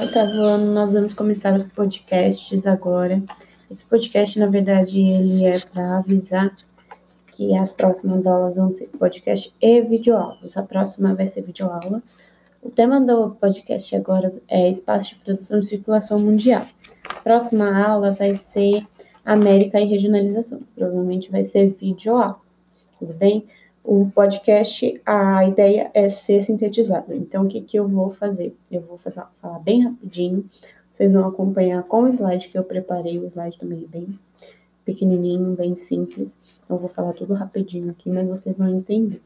oitavo nós vamos começar os podcasts agora. Esse podcast, na verdade, ele é para avisar que as próximas aulas vão ter podcast e videoaulas. A próxima vai ser videoaula. O tema do podcast agora é espaço de produção e circulação mundial. A próxima aula vai ser América e regionalização. Provavelmente vai ser videoaula. Tudo bem? O podcast, a ideia é ser sintetizado. Então, o que, que eu vou fazer? Eu vou fazer, falar bem rapidinho, vocês vão acompanhar com o slide que eu preparei, o slide também é bem pequenininho, bem simples. Então, eu vou falar tudo rapidinho aqui, mas vocês vão entender.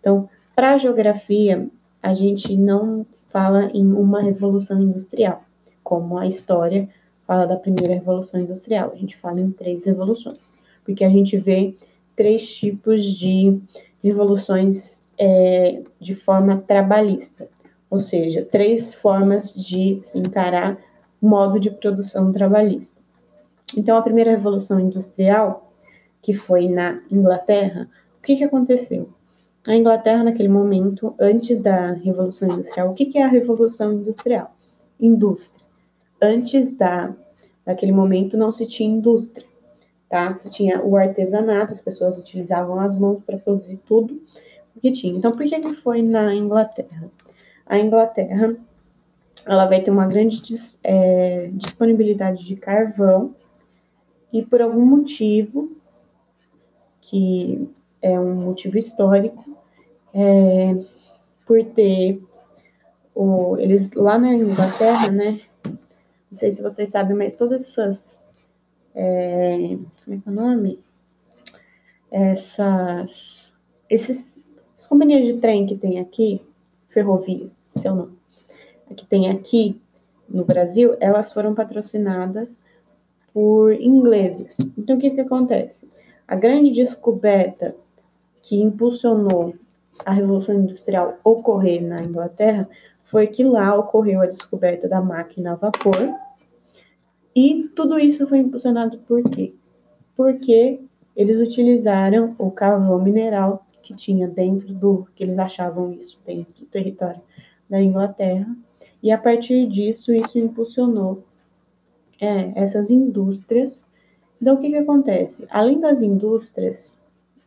Então, para a geografia, a gente não fala em uma revolução industrial, como a história fala da primeira revolução industrial. A gente fala em três revoluções, porque a gente vê três tipos de revoluções é, de forma trabalhista, ou seja, três formas de se encarar modo de produção trabalhista. Então, a primeira revolução industrial, que foi na Inglaterra, o que, que aconteceu? A Inglaterra, naquele momento, antes da Revolução Industrial, o que, que é a Revolução Industrial? Indústria. Antes da, daquele momento, não se tinha indústria tá? Você tinha o artesanato, as pessoas utilizavam as mãos para produzir tudo o que tinha. Então, por que, que foi na Inglaterra? A Inglaterra, ela vai ter uma grande é, disponibilidade de carvão e por algum motivo, que é um motivo histórico, é, por ter o, eles lá na Inglaterra, né? Não sei se vocês sabem, mas todas essas é, como é que é o nome? Essas, esses, essas companhias de trem que tem aqui, ferrovias, seu nome, que tem aqui no Brasil, elas foram patrocinadas por ingleses. Então, o que, que acontece? A grande descoberta que impulsionou a Revolução Industrial ocorrer na Inglaterra foi que lá ocorreu a descoberta da máquina a vapor, e tudo isso foi impulsionado por quê? Porque eles utilizaram o carvão mineral que tinha dentro do, que eles achavam isso dentro do território da Inglaterra, e a partir disso, isso impulsionou é, essas indústrias. Então, o que, que acontece? Além das indústrias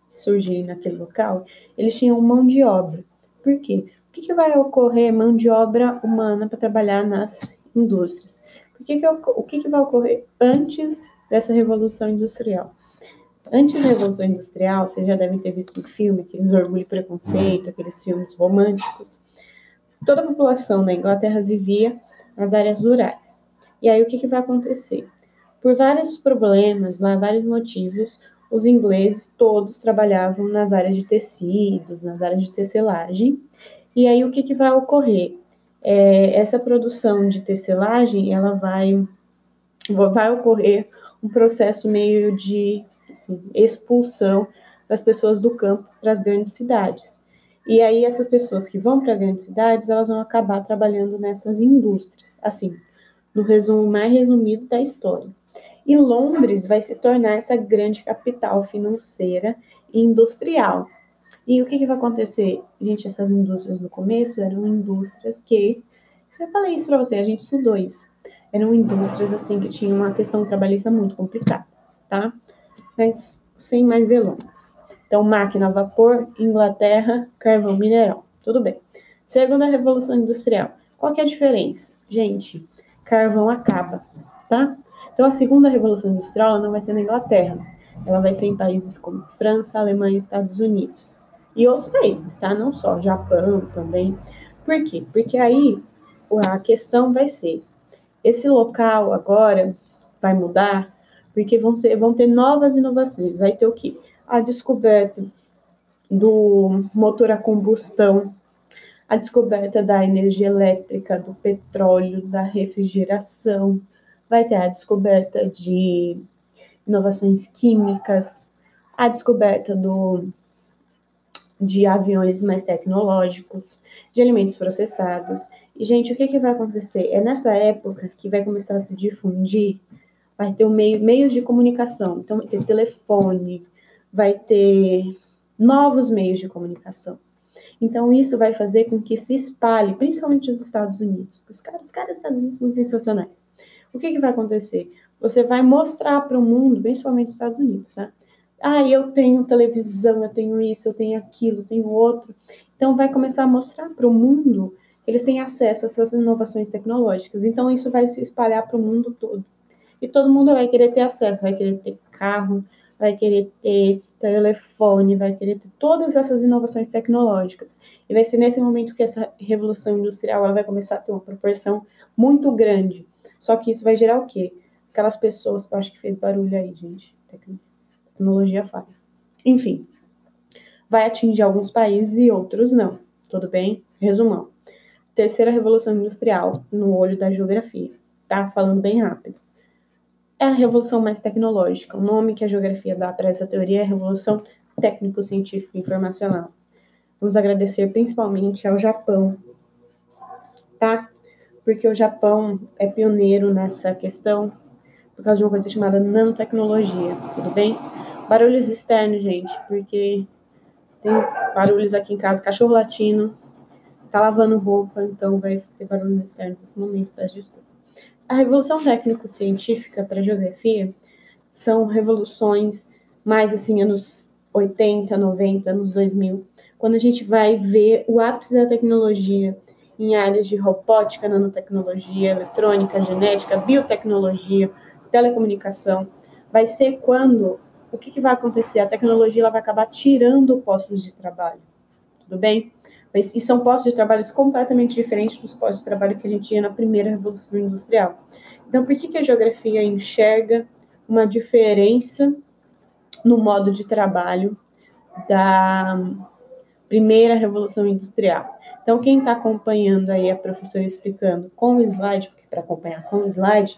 surgirem naquele local, eles tinham mão de obra. Por quê? O que, que vai ocorrer mão de obra humana para trabalhar nas indústrias? O que, que, o que, que vai ocorrer antes dessa revolução industrial? Antes da Revolução Industrial, vocês já devem ter visto um filme, aqueles Orgulho e Preconceito, aqueles filmes românticos. Toda a população da Inglaterra vivia nas áreas rurais. E aí o que, que vai acontecer? Por vários problemas, lá, vários motivos, os ingleses todos trabalhavam nas áreas de tecidos, nas áreas de tecelagem. E aí o que, que vai ocorrer? É, essa produção de tecelagem, ela vai, vai ocorrer um processo meio de assim, expulsão das pessoas do campo para as grandes cidades. E aí essas pessoas que vão para grandes cidades, elas vão acabar trabalhando nessas indústrias, assim, no resumo mais resumido da história. E Londres vai se tornar essa grande capital financeira e industrial, e o que, que vai acontecer? Gente, essas indústrias no começo eram indústrias que. Eu falei isso para você, a gente estudou isso. Eram indústrias assim que tinham uma questão trabalhista muito complicada, tá? Mas sem mais delongas. Então, máquina a vapor, Inglaterra, carvão mineral. Tudo bem. Segunda Revolução Industrial. Qual que é a diferença? Gente, carvão acaba, tá? Então, a segunda Revolução Industrial não vai ser na Inglaterra. Ela vai ser em países como França, Alemanha e Estados Unidos e outros países, tá? Não só Japão também. Por quê? Porque aí a questão vai ser: esse local agora vai mudar, porque vão, ser, vão ter novas inovações. Vai ter o quê? A descoberta do motor a combustão, a descoberta da energia elétrica, do petróleo, da refrigeração, vai ter a descoberta de inovações químicas, a descoberta do de aviões mais tecnológicos, de alimentos processados. E, gente, o que, que vai acontecer? É nessa época que vai começar a se difundir, vai ter um meio, meios de comunicação. Então, vai ter telefone, vai ter novos meios de comunicação. Então, isso vai fazer com que se espalhe, principalmente os Estados Unidos. Os caras, os caras dos Estados Unidos são sensacionais. O que, que vai acontecer? Você vai mostrar para o mundo, principalmente os Estados Unidos, tá? Ah, eu tenho televisão, eu tenho isso, eu tenho aquilo, eu tenho outro. Então, vai começar a mostrar para o mundo que eles têm acesso a essas inovações tecnológicas. Então, isso vai se espalhar para o mundo todo. E todo mundo vai querer ter acesso, vai querer ter carro, vai querer ter telefone, vai querer ter todas essas inovações tecnológicas. E vai ser nesse momento que essa revolução industrial ela vai começar a ter uma proporção muito grande. Só que isso vai gerar o quê? Aquelas pessoas, eu acho que fez barulho aí, gente. Tecnologia falha. Enfim, vai atingir alguns países e outros não. Tudo bem? Resumão. Terceira revolução industrial no olho da geografia. Tá falando bem rápido é a revolução mais tecnológica. O nome que a geografia dá para essa teoria é Revolução Técnico-Científica Informacional. Vamos agradecer principalmente ao Japão, tá? Porque o Japão é pioneiro nessa questão por causa de uma coisa chamada nanotecnologia, tudo bem? Barulhos externos, gente, porque tem barulhos aqui em casa, cachorro latino, tá lavando roupa, então vai ter barulhos externos nesse momento, peço desculpa. A revolução técnico-científica para geografia são revoluções mais assim, anos 80, 90, anos 2000, quando a gente vai ver o ápice da tecnologia em áreas de robótica, nanotecnologia, eletrônica, genética, biotecnologia, telecomunicação. Vai ser quando o que, que vai acontecer? A tecnologia ela vai acabar tirando postos de trabalho. Tudo bem? Mas, e são postos de trabalho completamente diferentes dos postos de trabalho que a gente tinha na primeira Revolução Industrial. Então, por que, que a geografia enxerga uma diferença no modo de trabalho da primeira Revolução Industrial? Então, quem está acompanhando aí a professora explicando com o slide, porque para acompanhar com o slide,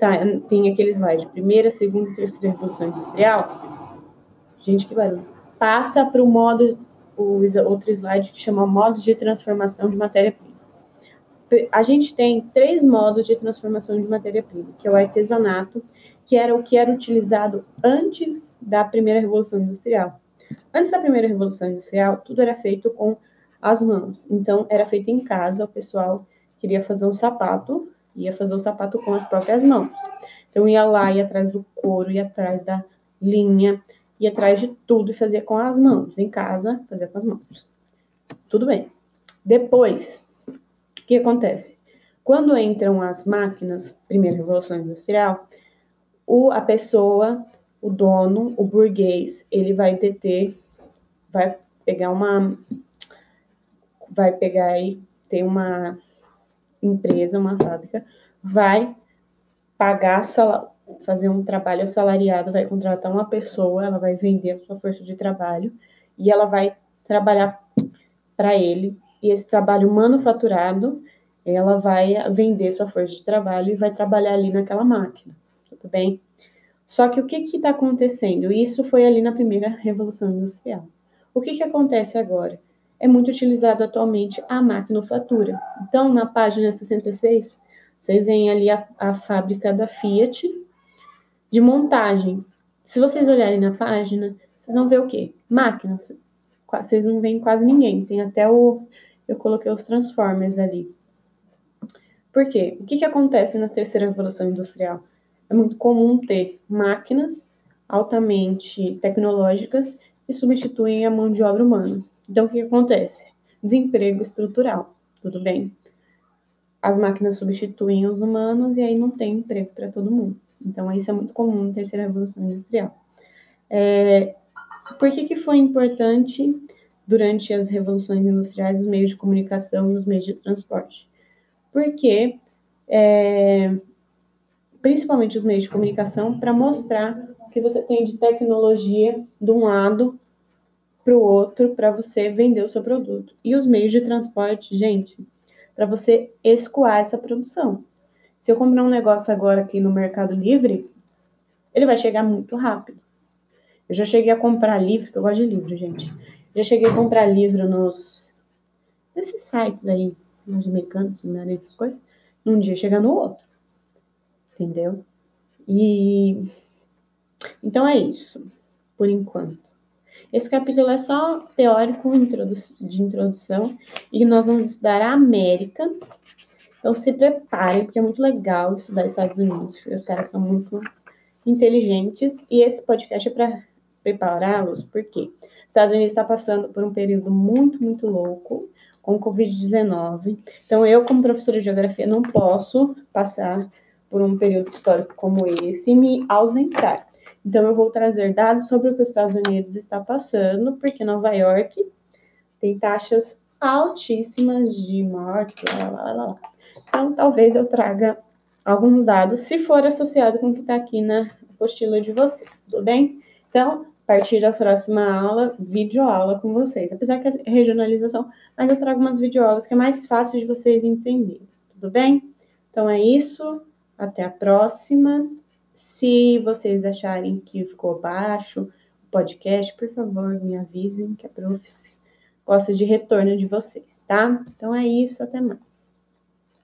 tá, tem aquele slide, primeira, segunda e terceira Revolução Industrial. Gente, que barulho. Passa para o modo o outro slide que chama modos de transformação de matéria-prima. A gente tem três modos de transformação de matéria-prima, que é o artesanato, que era o que era utilizado antes da primeira revolução industrial. Antes da primeira revolução industrial, tudo era feito com as mãos. Então, era feito em casa, o pessoal queria fazer um sapato, ia fazer o sapato com as próprias mãos. Então, ia lá, ia atrás do couro, ia atrás da linha, ia atrás de tudo e fazia com as mãos. Em casa, fazia com as mãos. Tudo bem. Depois, o que acontece? Quando entram as máquinas, primeira revolução industrial, o, a pessoa, o dono, o burguês, ele vai deter, vai pegar uma, vai pegar aí, tem uma empresa, uma fábrica, vai pagar fazer um trabalho assalariado, vai contratar uma pessoa, ela vai vender a sua força de trabalho e ela vai trabalhar para ele. E esse trabalho manufaturado, ela vai vender sua força de trabalho e vai trabalhar ali naquela máquina, tudo bem? Só que o que está acontecendo? Isso foi ali na primeira Revolução Industrial. O que, que acontece agora? É muito utilizado atualmente a maquinofatura. Então, na página 66, vocês veem ali a, a fábrica da Fiat, de montagem. Se vocês olharem na página, vocês vão ver o quê? Máquinas. Vocês não veem quase ninguém. Tem até o. Eu coloquei os Transformers ali. Por quê? O que, que acontece na terceira revolução industrial? É muito comum ter máquinas altamente tecnológicas que substituem a mão de obra humana. Então, o que, acontece? Desemprego estrutural. Tudo bem? As máquinas substituem os humanos e aí não tem emprego para todo mundo. Então, isso é muito comum na terceira revolução industrial. É, por que, que foi importante durante as revoluções industriais os meios de comunicação e os meios de transporte? Porque, é, principalmente os meios de comunicação, para mostrar o que você tem de tecnologia de um lado para o outro para você vender o seu produto. E os meios de transporte, gente, para você escoar essa produção. Se eu comprar um negócio agora aqui no Mercado Livre, ele vai chegar muito rápido. Eu já cheguei a comprar livro, porque eu gosto de livro, gente. Já cheguei a comprar livro nos nesses sites aí, nos americanos, essas coisas. Num dia chega no outro. Entendeu? E então é isso, por enquanto. Esse capítulo é só teórico de introdução e nós vamos estudar a América. Então se preparem, porque é muito legal estudar Estados Unidos, porque os caras são muito inteligentes e esse podcast é para prepará-los, porque Estados Unidos está passando por um período muito, muito louco com o Covid-19. Então, eu, como professora de geografia, não posso passar por um período histórico como esse e me ausentar. Então, eu vou trazer dados sobre o que os Estados Unidos está passando, porque Nova York tem taxas altíssimas de mortes, lá, lá, lá, lá. Então, talvez eu traga alguns dados, se for associado com o que está aqui na apostila de vocês, tudo bem? Então, a partir da próxima aula, videoaula com vocês. Apesar que é regionalização, mas eu trago umas videoaulas que é mais fácil de vocês entenderem, tudo bem? Então é isso, até a próxima. Se vocês acharem que ficou baixo o podcast, por favor, me avisem que a Profs gosta de retorno de vocês, tá? Então é isso, até mais.